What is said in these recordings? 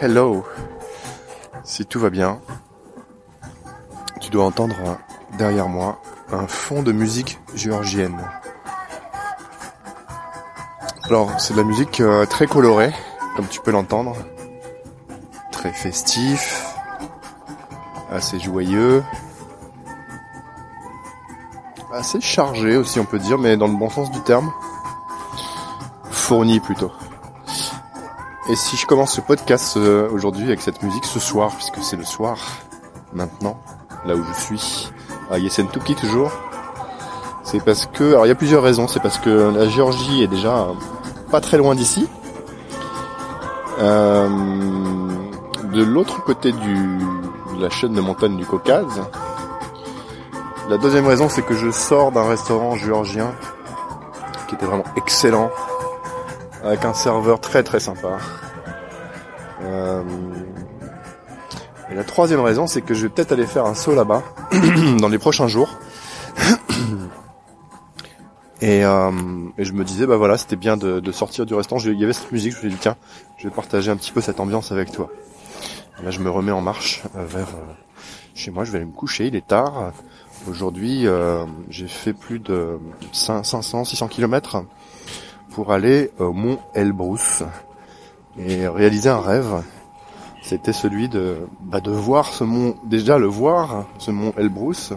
Hello. Si tout va bien, tu dois entendre derrière moi un fond de musique géorgienne. Alors, c'est de la musique euh, très colorée, comme tu peux l'entendre. Très festif, assez joyeux, assez chargé aussi on peut dire, mais dans le bon sens du terme. Fourni plutôt. Et si je commence ce podcast euh, aujourd'hui avec cette musique ce soir, puisque c'est le soir maintenant, là où je suis, à Yesentuki toujours, c'est parce que, alors il y a plusieurs raisons, c'est parce que la Géorgie est déjà pas très loin d'ici. Euh, de l'autre côté de la chaîne de montagne du Caucase. La deuxième raison, c'est que je sors d'un restaurant géorgien qui était vraiment excellent, avec un serveur très très sympa. Euh, et la troisième raison, c'est que je vais peut-être aller faire un saut là-bas dans les prochains jours. Et, euh, et, je me disais, bah voilà, c'était bien de, sortir du restaurant. Il y avait cette musique, je me suis dit, tiens, je vais partager un petit peu cette ambiance avec toi. là, je me remets en marche euh, vers euh, chez moi. Je vais aller me coucher, il est tard. Aujourd'hui, euh, j'ai fait plus de 500, 600 kilomètres pour aller au mont Elbrus et réaliser un rêve. C'était celui de, bah, de voir ce mont, déjà le voir, ce mont Elbrus,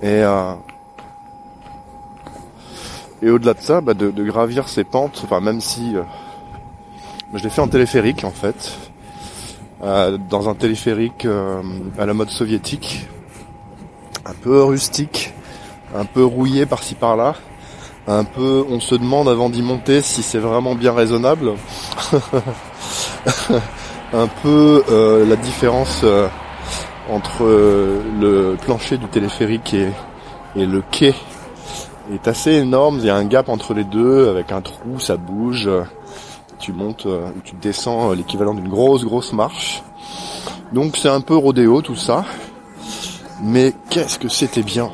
et euh, et au-delà de ça, bah, de, gravir ces pentes, enfin même si euh, je l'ai fait en téléphérique en fait, euh, dans un téléphérique à la mode soviétique, un peu rustique, un peu rouillé par-ci par-là, un peu, on se demande avant d'y monter si c'est vraiment bien raisonnable, un peu euh, la différence euh, entre le plancher du téléphérique et, et le quai est assez énorme. Il y a un gap entre les deux avec un trou, ça bouge. Tu montes ou tu descends l'équivalent d'une grosse grosse marche. Donc c'est un peu rodéo tout ça. Mais qu'est-ce que c'était bien.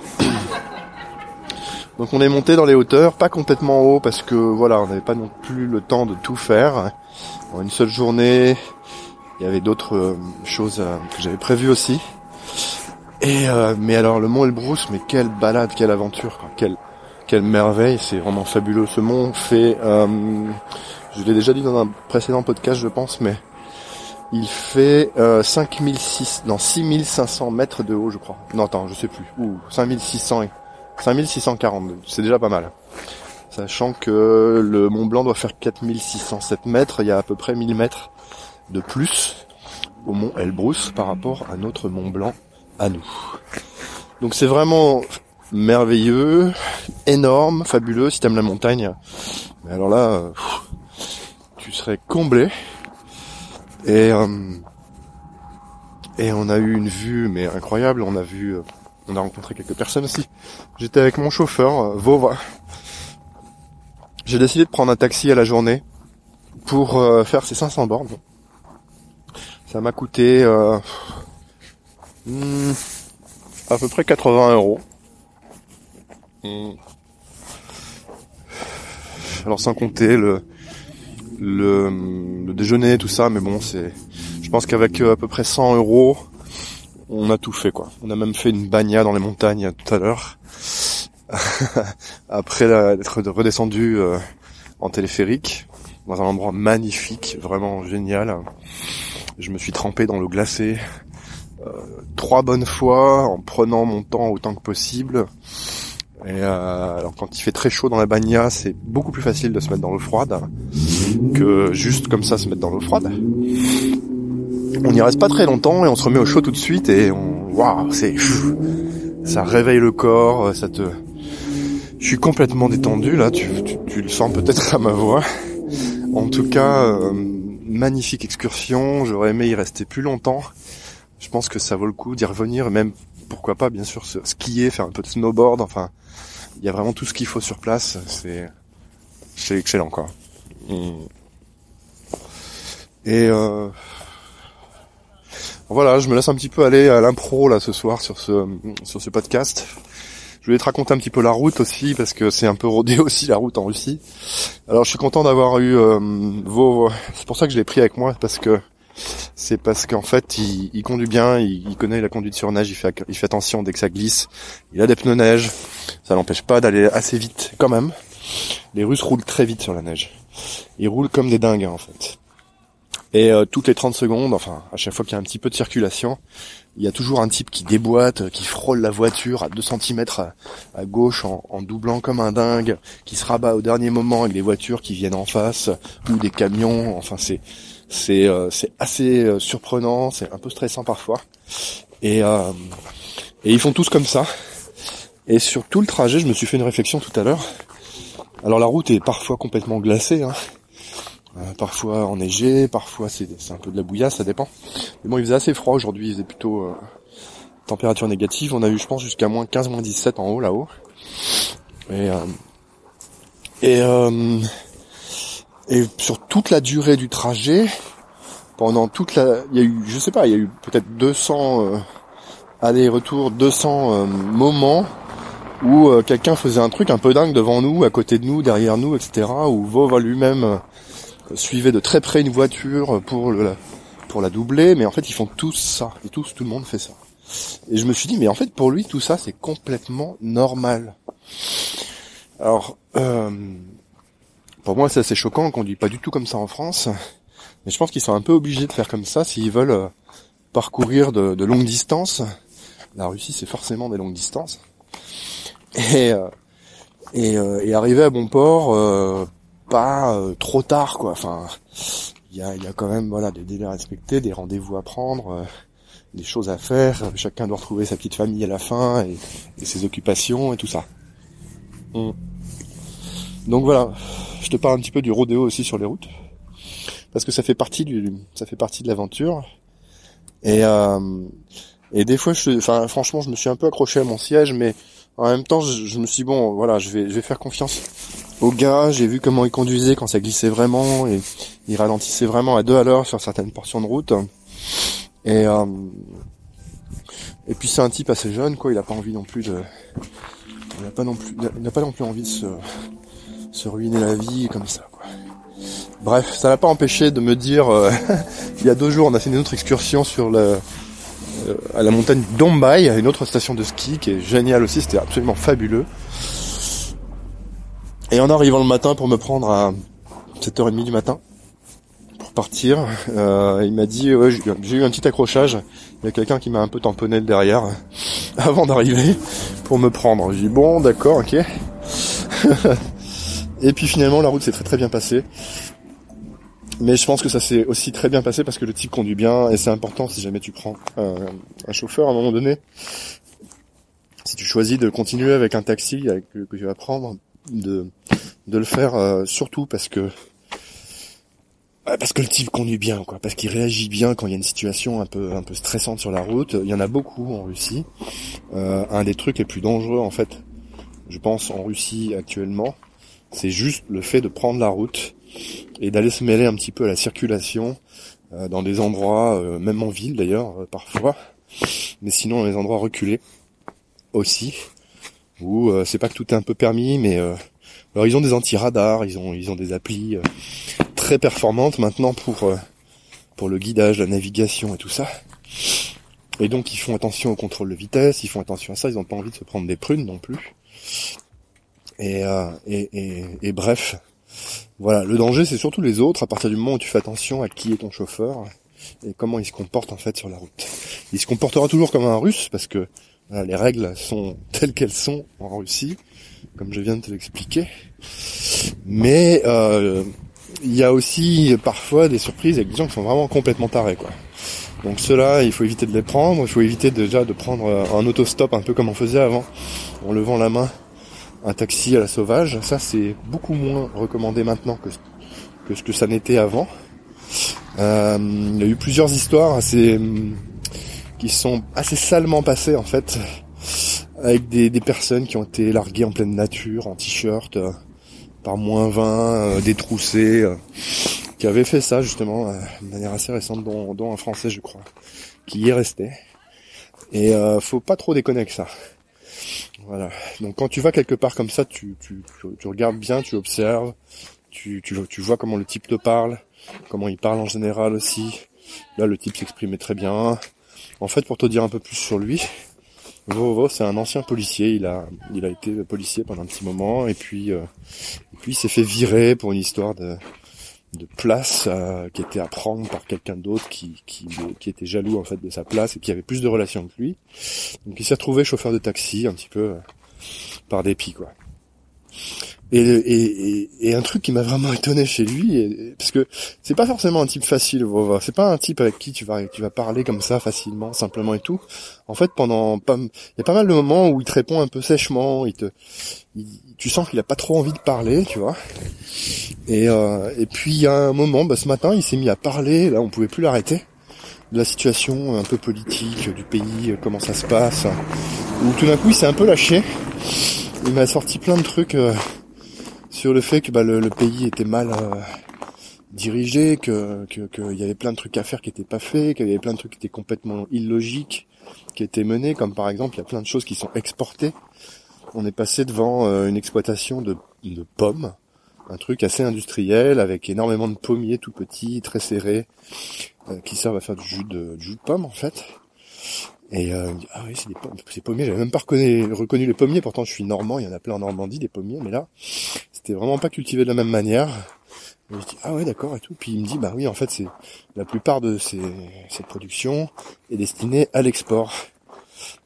Donc on est monté dans les hauteurs, pas complètement haut parce que voilà, on n'avait pas non plus le temps de tout faire. En une seule journée, il y avait d'autres choses que j'avais prévues aussi. Et euh, mais alors le mont Elbrus, mais quelle balade, quelle aventure, quoi. quelle quelle merveille, c'est vraiment fabuleux. Ce mont fait, euh, je l'ai déjà dit dans un précédent podcast, je pense, mais il fait euh, 5006, non 6500 mètres de haut, je crois. Non, attends, je sais plus. Ou 5600, 5642. C'est déjà pas mal. Sachant que le Mont Blanc doit faire 4607 mètres, il y a à peu près 1000 mètres de plus au Mont Elbrus par rapport à notre Mont Blanc à nous. Donc c'est vraiment merveilleux, énorme, fabuleux si t'aimes la montagne. Mais alors là, tu serais comblé. Et euh, et on a eu une vue mais incroyable. On a vu, euh, on a rencontré quelques personnes aussi. J'étais avec mon chauffeur euh, J'ai décidé de prendre un taxi à la journée pour euh, faire ces 500 bornes. Ça m'a coûté euh, hmm, à peu près 80 euros. Hmm. Alors sans compter le, le, le, déjeuner, tout ça, mais bon, c'est, je pense qu'avec à peu près 100 euros, on a tout fait, quoi. On a même fait une bagna dans les montagnes tout à l'heure. Après d'être redescendu euh, en téléphérique, dans un endroit magnifique, vraiment génial. Je me suis trempé dans l'eau glacée euh, trois bonnes fois, en prenant mon temps autant que possible. Et euh, alors quand il fait très chaud dans la bagna, c'est beaucoup plus facile de se mettre dans l'eau froide que juste comme ça se mettre dans l'eau froide. On n'y reste pas très longtemps et on se remet au chaud tout de suite et on waouh, c'est ça réveille le corps, ça te je suis complètement détendu là, tu, tu, tu le sens peut-être à ma voix. En tout cas, euh, magnifique excursion, j'aurais aimé y rester plus longtemps. Je pense que ça vaut le coup d'y revenir, même pourquoi pas bien sûr skier, faire un peu de snowboard, enfin il y a vraiment tout ce qu'il faut sur place, c'est c'est excellent quoi. Et euh, voilà, je me laisse un petit peu aller à l'impro là ce soir sur ce sur ce podcast. Je voulais te raconter un petit peu la route aussi parce que c'est un peu rodé aussi la route en Russie. Alors je suis content d'avoir eu euh, vos. C'est pour ça que je l'ai pris avec moi parce que c'est parce qu'en fait, il, conduit bien, il, connaît la conduite sur neige, il fait, il fait attention dès que ça glisse. Il a des pneus neige, ça l'empêche pas d'aller assez vite quand même. Les Russes roulent très vite sur la neige. Ils roulent comme des dingues en fait. Et euh, toutes les 30 secondes, enfin à chaque fois qu'il y a un petit peu de circulation, il y a toujours un type qui déboîte, qui frôle la voiture à 2 cm à, gauche en, doublant comme un dingue, qui se rabat au dernier moment avec des voitures qui viennent en face ou des camions. Enfin c'est c'est euh, c'est assez euh, surprenant, c'est un peu stressant parfois. Et et ils font tous comme ça. Et sur tout le trajet, je me suis fait une réflexion tout à l'heure. Alors la route est parfois complètement glacée. Hein. Euh, parfois enneigé, parfois c'est un peu de la bouillasse, ça dépend. Mais bon, il faisait assez froid aujourd'hui, il faisait plutôt euh, température négative. On a eu, je pense, jusqu'à moins 15, moins 17 en haut, là-haut. Et, euh, et, euh, et sur toute la durée du trajet, pendant toute la... Il y a eu, je sais pas, il y a eu peut-être 200 allers-retours, 200 moments où quelqu'un faisait un truc un peu dingue devant nous, à côté de nous, derrière nous, etc. Où Vova lui-même suivait de très près une voiture pour la, pour la doubler, mais en fait ils font tous ça, et tous, tout le monde fait ça. Et je me suis dit, mais en fait pour lui tout ça c'est complètement normal. Alors, euh, pour moi c'est assez choquant qu'on dit pas du tout comme ça en France, mais je pense qu'ils sont un peu obligés de faire comme ça s'ils veulent euh, parcourir de, longues distances. La Russie c'est forcément des longues distances. Et, euh, et, et arriver à bon port pas euh, trop tard quoi. Enfin, il y a, y a quand même voilà des délais à respecter, des rendez-vous à prendre, euh, des choses à faire. Chacun doit retrouver sa petite famille à la fin et, ses occupations et tout ça. Mm. Donc voilà, je te parle un petit peu du rodéo aussi sur les routes parce que ça fait partie du ça fait partie de l'aventure et euh, et des fois je enfin franchement je me suis un peu accroché à mon siège mais en même temps je, je me suis bon voilà je vais je vais faire confiance au gars, j'ai vu comment il conduisait quand ça glissait vraiment et il ralentissait vraiment à deux à l'heure sur certaines portions de route. Et euh, et puis c'est un type assez jeune quoi, il a pas envie non plus de il n'a pas non plus il n'a pas non plus envie de se se ruiner la vie comme ça quoi. Bref, ça n'a pas empêché de me dire euh, il y a deux jours on a fait une autre excursion sur le à la montagne Dombay, une autre station de ski qui est géniale aussi, c'était absolument fabuleux. Et en arrivant le matin pour me prendre à 7h30 du matin, pour partir, euh, il m'a dit, ouais, j'ai eu un petit accrochage, il y a quelqu'un qui m'a un peu tamponné derrière avant d'arriver pour me prendre. J'ai dit, bon, d'accord, ok. Et puis finalement, la route s'est très très bien passée. Mais je pense que ça s'est aussi très bien passé parce que le type conduit bien et c'est important si jamais tu prends un, chauffeur à un moment donné. Si tu choisis de continuer avec un taxi que tu vas prendre, de, de le faire euh, surtout parce que parce que le type conduit bien, quoi, parce qu'il réagit bien quand il y a une situation un peu un peu stressante sur la route. Il y en a beaucoup en Russie. Euh, un des trucs les plus dangereux, en fait, je pense en Russie actuellement, c'est juste le fait de prendre la route et d'aller se mêler un petit peu à la circulation euh, dans des endroits, même en ville d'ailleurs parfois, mais sinon dans les endroits reculés aussi où euh, c'est pas que tout est un peu permis, mais euh, alors ils ont des anti-radars, ils ont ils ont des applis euh, très performantes maintenant pour pour le guidage, la navigation et tout ça. Et donc ils font attention au contrôle de vitesse, ils font attention à ça, ils n'ont pas envie de se prendre des prunes non plus. Et, et, et, et, bref, voilà, le danger c'est surtout les autres à partir du moment où tu fais attention à qui est ton chauffeur et comment il se comporte en fait sur la route. Il se comportera toujours comme un russe parce que les règles sont telles qu'elles sont en Russie, comme je viens de te l'expliquer. Mais euh, il y a aussi parfois des surprises avec des gens qui sont vraiment complètement tarés, quoi. Donc ceux-là, il faut éviter de les prendre. Il faut éviter déjà de prendre un autostop un peu comme on faisait avant, en levant la main, un taxi à la sauvage. Ça, c'est beaucoup moins recommandé maintenant que, ce que ça n'était avant. Euh, il y a eu plusieurs histoires assez qui sont assez salement passés en fait, avec des, personnes qui ont été larguées en pleine nature, en t-shirt, euh, par moins 20, euh, détroussées, qui avaient fait ça justement de manière assez récente, dont, un Français je crois, qui y est resté. Et faut pas trop déconner avec ça. Voilà. Donc quand tu vas quelque part comme ça, tu, tu, regardes bien, tu observes, tu, vois comment le type te parle, comment il parle en général aussi, Là, le type s'exprimait très bien. En fait, pour te dire un peu plus sur lui, Vovo, c'est un ancien policier. Il a, il a été policier pendant un petit moment, et puis, euh, et puis il s'est fait virer pour une histoire de, de place euh, qui était à prendre par quelqu'un d'autre qui, qui, qui était jaloux en fait de sa place et qui avait plus de relations que lui. Donc il s'est retrouvé chauffeur de taxi un petit peu euh, par dépit quoi. Et, et, et, un truc qui m'a vraiment étonné chez lui, parce que c'est pas forcément un type facile, c'est pas un type avec qui tu vas tu vas parler comme ça facilement, simplement et tout. En fait, pendant il y a pas mal de moments où il te répond un peu sèchement, il te, tu sens qu'il a pas trop envie de parler, tu vois. Et euh, et puis il y a un moment, bah, ce matin, il s'est mis à parler, là on pouvait plus l'arrêter de la situation un peu politique du pays, comment ça se passe, où tout d'un coup il s'est un peu lâché. Il m'a sorti plein de trucs. Euh, sur le fait que bah, le, pays était mal euh, dirigé, que qu'il y avait plein de trucs à faire qui n'étaient pas faits, qu'il y avait plein de trucs qui étaient complètement illogiques, qui étaient menés, comme par exemple il y a plein de choses qui sont exportées. On est passé devant euh, une exploitation de, pommes, un truc assez industriel avec énormément de pommiers tout petits, très serrés, euh, qui servent à faire du jus de, du jus de pomme en fait. Et euh, ah oui, c'est des c'est pommiers. J'avais même pas reconnu, reconnu les pommiers. Pourtant, je suis normand. Il y en a plein en Normandie des pommiers, mais là, c'était vraiment pas cultivé de la même manière. Et je dis ah ouais d'accord et tout. Puis il me dit bah oui en fait c'est la plupart de ces, cette production est destinée à l'export.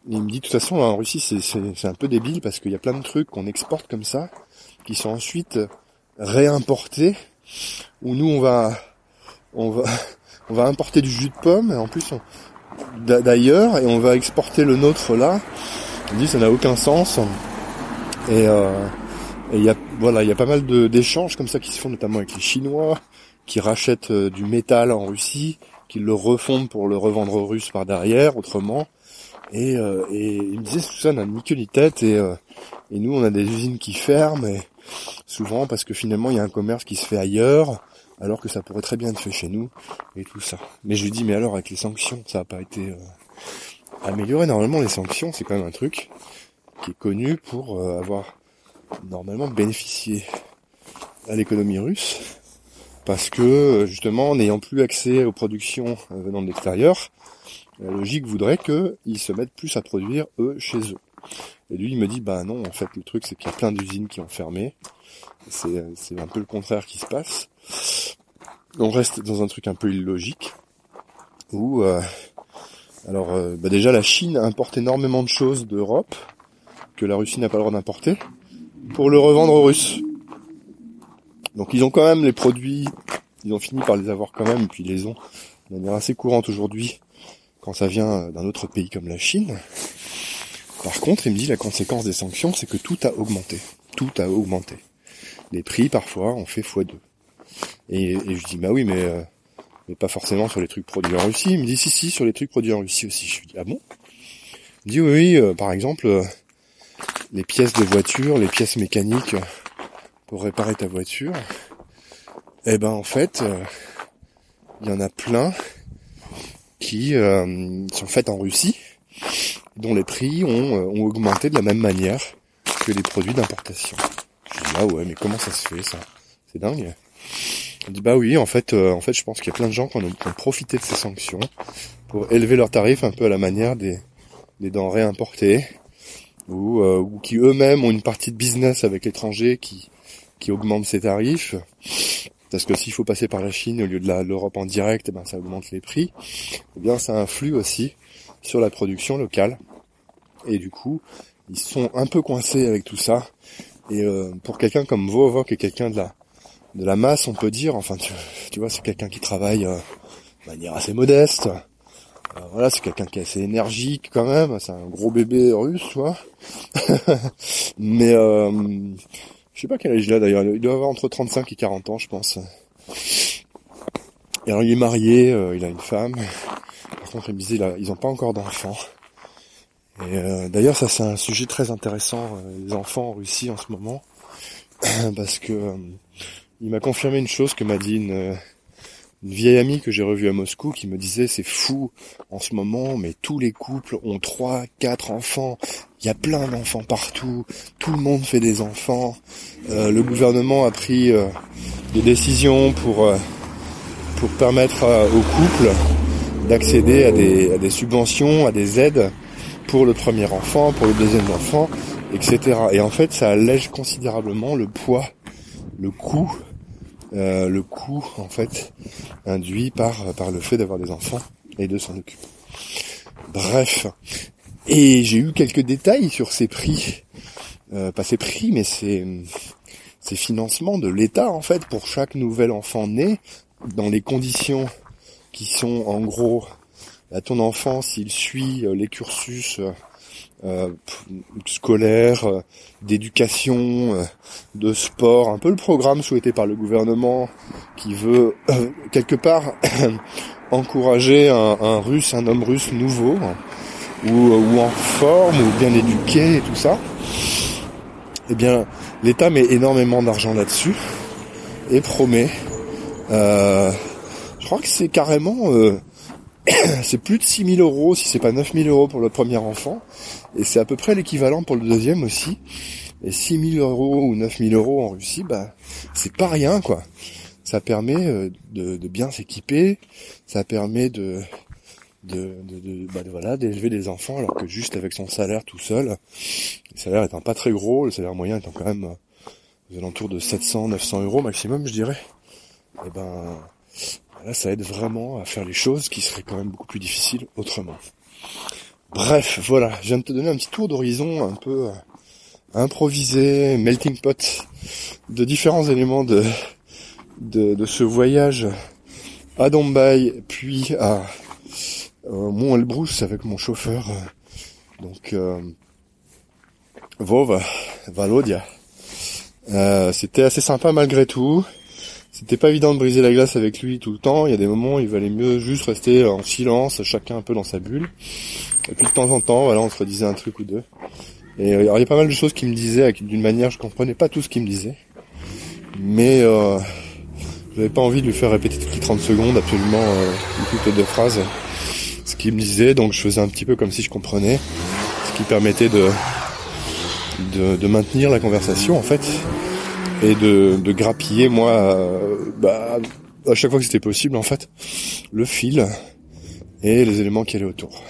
il me dit de toute façon en Russie c'est, c'est, un peu débile parce qu'il y a plein de trucs qu'on exporte comme ça qui sont ensuite réimportés où nous on va on va on va importer du jus de pomme et en plus on, d'ailleurs et on va exporter le nôtre là. On dit ça n'a aucun sens. Et euh, il y a voilà, il y a pas mal d'échanges comme ça qui se font notamment avec les Chinois qui rachètent euh, du métal en Russie, qui le refondent pour le revendre aux Russes par derrière autrement. Et, euh, et il me disait tout ça n'a ni queue ni tête et, et nous on a des usines qui ferment et souvent parce que finalement il y a un commerce qui se fait ailleurs alors que ça pourrait très bien être fait chez nous et tout ça. Mais je lui dis mais alors avec les sanctions, ça n'a pas été euh, amélioré. Normalement les sanctions c'est quand même un truc qui est connu pour euh, avoir normalement bénéficié à l'économie russe parce que justement n'ayant plus accès aux productions euh, venant de l'extérieur, la logique voudrait qu'ils se mettent plus à produire eux chez eux. Et lui il me dit bah non en fait le truc c'est qu'il y a plein d'usines qui ont fermé. C'est un peu le contraire qui se passe on reste dans un truc un peu illogique où euh, alors euh, bah déjà la Chine importe énormément de choses d'Europe que la Russie n'a pas le droit d'importer pour le revendre aux Russes. Donc ils ont quand même les produits, ils ont fini par les avoir quand même puis ils les ont de manière assez courante aujourd'hui quand ça vient d'un autre pays comme la Chine. Par contre, il me dit la conséquence des sanctions, c'est que tout a augmenté. Tout a augmenté. Les prix parfois ont fait x2. Et, et, je dis bah oui mais euh, mais pas forcément sur les trucs produits en Russie. Il me dit si si sur les trucs produits en Russie aussi. Je lui dis ah bon? Il me dit oui, oui euh, par exemple euh, les pièces de voiture, les pièces mécaniques pour réparer ta voiture. Eh ben en fait il y en a plein qui sont faites en Russie dont les prix ont, ont augmenté de la même manière que les produits d'importation. Je dis ah ouais mais comment ça se fait ça? C'est dingue. On dit bah oui, en fait, euh, en fait, je pense qu'il y a plein de gens qui ont, profité de ces sanctions pour élever leurs tarifs un peu à la manière des, des denrées importées, ou, euh, ou qui eux-mêmes ont une partie de business avec l'étranger qui qui augmente ses tarifs. Parce que s'il faut passer par la Chine au lieu de l'Europe en direct, eh ben ça augmente les prix. Eh bien, ça influe aussi sur la production locale. Et du coup, ils sont un peu coincés avec tout ça. Et euh, pour quelqu'un comme Vovo, qui est quelqu'un de la de la masse, on peut dire. Enfin, tu, tu vois, c'est quelqu'un qui travaille euh, de manière assez modeste. Euh, voilà, c'est quelqu'un qui est assez énergique quand même. C'est un gros bébé russe, tu vois. Mais euh, je sais pas quel âge il a d'ailleurs. Il doit avoir entre 35 et 40 ans, je pense. Et alors, il est marié, il a une femme. Par contre, il me disait, ils ont pas encore d'enfants. Et d'ailleurs, ça c'est un sujet très intéressant, les enfants en Russie en ce moment, parce que il m'a confirmé une chose que m'a dit une, vieille amie que j'ai revue à Moscou qui me disait c'est fou en ce moment mais tous les couples ont trois, quatre enfants, il y a plein d'enfants partout, tout le monde fait des enfants, euh, le gouvernement a pris euh, des décisions pour euh, pour permettre aux couples d'accéder à des, à des subventions, à des aides pour le premier enfant, pour le deuxième enfant, etc. Et en fait, ça allège considérablement le poids, le coût, euh, le coût en fait induit par par le fait d'avoir des enfants et de s'en occuper. Bref, et j'ai eu quelques détails sur ces prix, euh, pas ces prix, mais ces ces financements de l'État en fait pour chaque nouvel enfant né dans les conditions qui sont en gros à ton enfant s'il suit euh, les cursus euh, euh, scolaires, d'éducation, de sport, un peu le programme souhaité par le gouvernement qui veut quelque part encourager un, russe, un homme russe nouveau, ou, ou en forme, ou bien éduqué et tout ça. Eh bien, l'État met énormément d'argent là-dessus et promet euh, je crois que c'est carrément, euh, c'est plus de 6000 euros, si c'est pas 9000 euros pour le premier enfant, et c'est à peu près l'équivalent pour le deuxième aussi. Et 6000 euros ou 9000 euros en Russie, bah, c'est pas rien, quoi. Ça permet euh, de, bien s'équiper, ça permet de, de, de, bah, voilà, d'élever des enfants, alors que juste avec son salaire tout seul, le salaire étant pas très gros, le salaire moyen étant quand même euh, aux alentours de 700, 900 euros maximum, je dirais. Et eh ben, Là, ça aide vraiment à faire les choses qui seraient quand même beaucoup plus difficiles autrement. Bref, voilà, je viens de te donner un petit tour d'horizon un peu euh, improvisé, melting pot de différents éléments de, de, ce voyage à Dombay, puis à euh, Mont Elbrus avec mon chauffeur. Euh, donc, euh, Valodia. C'était assez sympa malgré tout. C'était pas évident de briser la glace avec lui tout le temps. Il y a des moments où il valait mieux juste rester en silence, chacun un peu dans sa bulle. Et puis de temps en temps, voilà, on se redisait un truc ou deux. Et euh, il y a pas mal de choses qu'il me disait d'une manière, je comprenais pas tout ce qu'il me disait. Mais euh, j'avais pas envie de lui faire répéter toutes les 30 secondes absolument euh, toutes les deux phrases ce qu'il me disait. Donc je faisais un petit peu comme si je comprenais, ce qui permettait de, de, de maintenir la conversation en fait et de, de grappiller moi euh, bah, à chaque fois que c'était possible en fait le fil et les éléments qui allaient autour.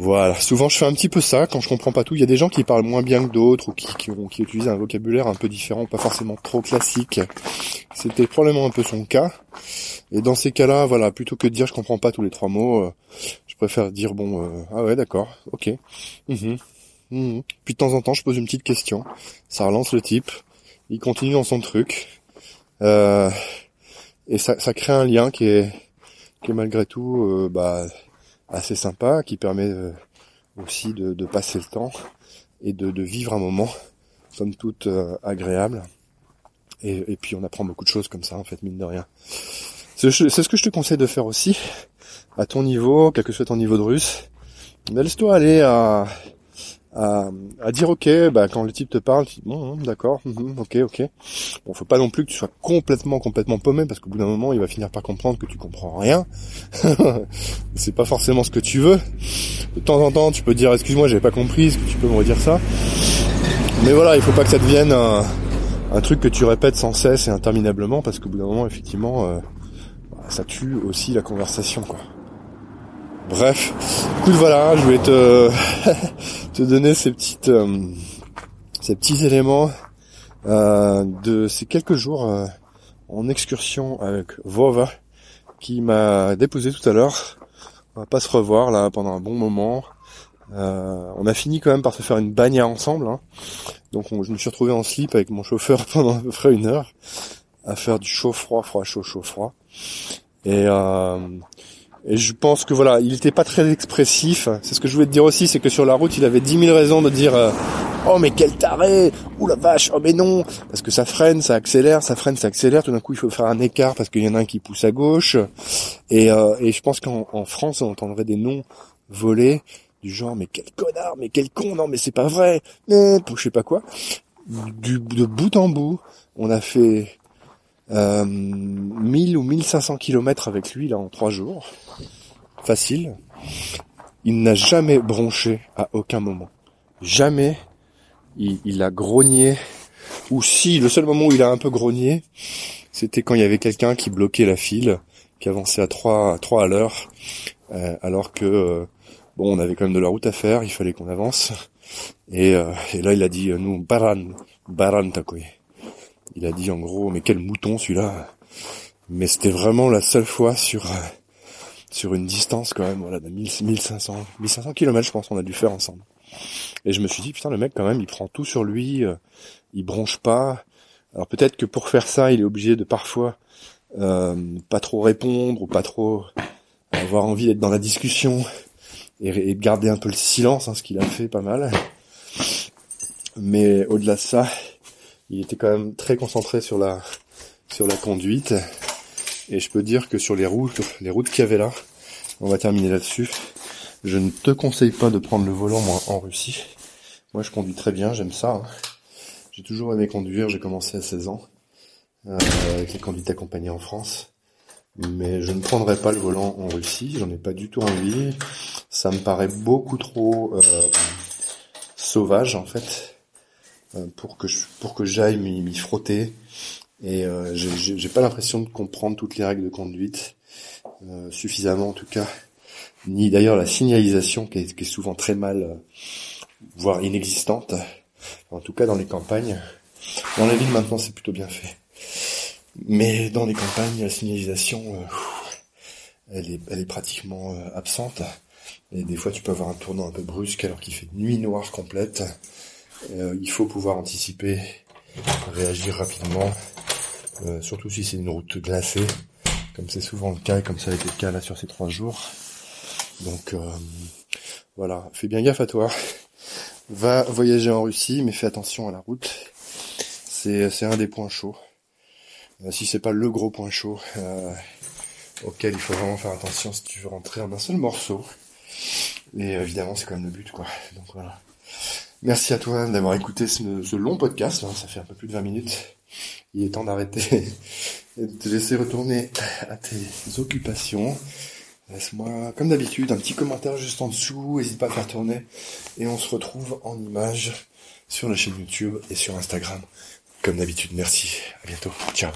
Voilà, souvent je fais un petit peu ça quand je comprends pas tout. Il y a des gens qui parlent moins bien que d'autres ou qui, qui, qui utilisent un vocabulaire un peu différent, pas forcément trop classique. C'était probablement un peu son cas. Et dans ces cas-là, voilà, plutôt que de dire je comprends pas tous les trois mots, euh, je préfère dire bon, euh, ah ouais, d'accord, ok. Mhm. Mhm. Puis de temps en temps, je pose une petite question. Ça relance le type il continue dans son truc. Euh, et ça, ça, crée un lien qui est, qui est malgré tout euh, bah, assez sympa, qui permet euh, aussi de, de, passer le temps et de, de vivre un moment, somme toute euh, agréable. Et, et, puis on apprend beaucoup de choses comme ça, en fait, mine de rien. C'est ce que je te conseille de faire aussi, à ton niveau, quel que soit ton niveau de russe. Laisse-toi aller à à, dire ok, bah quand le type te parle, tu dis bon, d'accord, mhm, ok, ok. Bon, faut pas non plus que tu sois complètement, complètement paumé parce qu'au bout d'un moment, il va finir par comprendre que tu comprends rien. c'est pas forcément ce que tu veux. De temps en temps, tu peux dire excuse-moi, j'avais pas compris, est-ce que tu peux me redire ça? Mais voilà, il faut pas que ça devienne un, truc que tu répètes sans cesse et interminablement parce qu'au bout d'un moment, effectivement, euh, ça tue aussi la conversation, quoi. Bref, écoute voilà, je vais te te donner ces petites euh, ces petits éléments euh, de ces quelques jours euh, en excursion avec Vova qui m'a déposé tout à l'heure. On va pas se revoir là pendant un bon moment. on a fini quand même par se faire une bagnole ensemble. Hein. Donc je me suis retrouvé en slip avec mon chauffeur pendant à peu près une heure à faire du chaud froid froid chaud chaud froid. Et et je pense que voilà, il n'était pas très expressif. C'est ce que je voulais te dire aussi, c'est que sur la route, il avait dix mille raisons de dire euh, Oh mais quel taré Ouh la vache Oh mais non Parce que ça freine, ça accélère, ça freine, ça accélère. Tout d'un coup, il faut faire un écart parce qu'il y en a un qui pousse à gauche. Et, euh, et je pense qu'en France, on entendrait des noms volés du genre Mais quel connard Mais quel con Non mais c'est pas vrai Mais je sais pas quoi. Du, de bout en bout, on a fait euh, 1000 ou 1500 kilomètres avec lui là en trois jours, facile. Il n'a jamais bronché à aucun moment. Jamais il, a grogné. Ou si, le seul moment où il a un peu grogné, c'était quand il y avait quelqu'un qui bloquait la file, qui avançait à 3 à 3 à l'heure, euh, alors que euh, bon, on avait quand même de la route à faire, il fallait qu'on avance. Et, euh, là, il a dit nous baran, baran takwe. Il a dit en gros, mais quel mouton celui-là. Mais c'était vraiment la seule fois sur sur une distance quand même, voilà, de 1500 1500 km, je pense, on a dû faire ensemble. Et je me suis dit putain, le mec quand même, il prend tout sur lui, il bronche pas. Alors peut-être que pour faire ça, il est obligé de parfois euh, pas trop répondre ou pas trop avoir envie d'être dans la discussion et, de garder un peu le silence, hein, ce qu'il a fait pas mal. Mais au-delà de ça, il était quand même très concentré sur la sur la conduite. Et je peux dire que sur les routes, les routes qu'il y avait là, on va terminer là-dessus. Je ne te conseille pas de prendre le volant moi, en Russie. Moi, je conduis très bien, j'aime ça. Hein. J'ai toujours aimé conduire, j'ai commencé à 16 ans. Euh, avec les conduites accompagnées en France. Mais je ne prendrai pas le volant en Russie, j'en ai pas du tout envie. Ça me paraît beaucoup trop euh, sauvage en fait pour que je, pour que j'aille m'y frotter. Et euh, j'ai pas l'impression de comprendre toutes les règles de conduite euh, suffisamment en tout cas, ni d'ailleurs la signalisation qui est, qui est souvent très mal, voire inexistante. En tout cas dans les campagnes. Dans les villes maintenant c'est plutôt bien fait. Mais dans les campagnes, la signalisation, euh, elle, est, elle est pratiquement euh, absente. Et des fois, tu peux avoir un tournant un peu brusque alors qu'il fait nuit noire complète. Euh, il faut pouvoir anticiper, réagir rapidement, surtout si c'est une route glacée, comme c'est souvent le cas et comme ça a été le cas là sur ces trois jours. Donc voilà, fais bien gaffe à toi. Va voyager en Russie, mais fais attention à la route. C'est un des points chauds. Euh, si c'est pas le gros point chaud euh, auquel il faut vraiment faire attention si tu veux rentrer en un seul morceau. Et évidemment, c'est quand même le but, quoi. Donc voilà. Merci à toi d'avoir écouté ce, long podcast. Hein. ça fait un peu plus de 20 minutes. Il est temps d'arrêter et de te laisser retourner à tes occupations. Laisse-moi, comme d'habitude, un petit commentaire juste en dessous. N'hésite pas à faire tourner. Et on se retrouve en image sur la chaîne YouTube et sur Instagram. Comme d'habitude, merci. À bientôt. Ciao.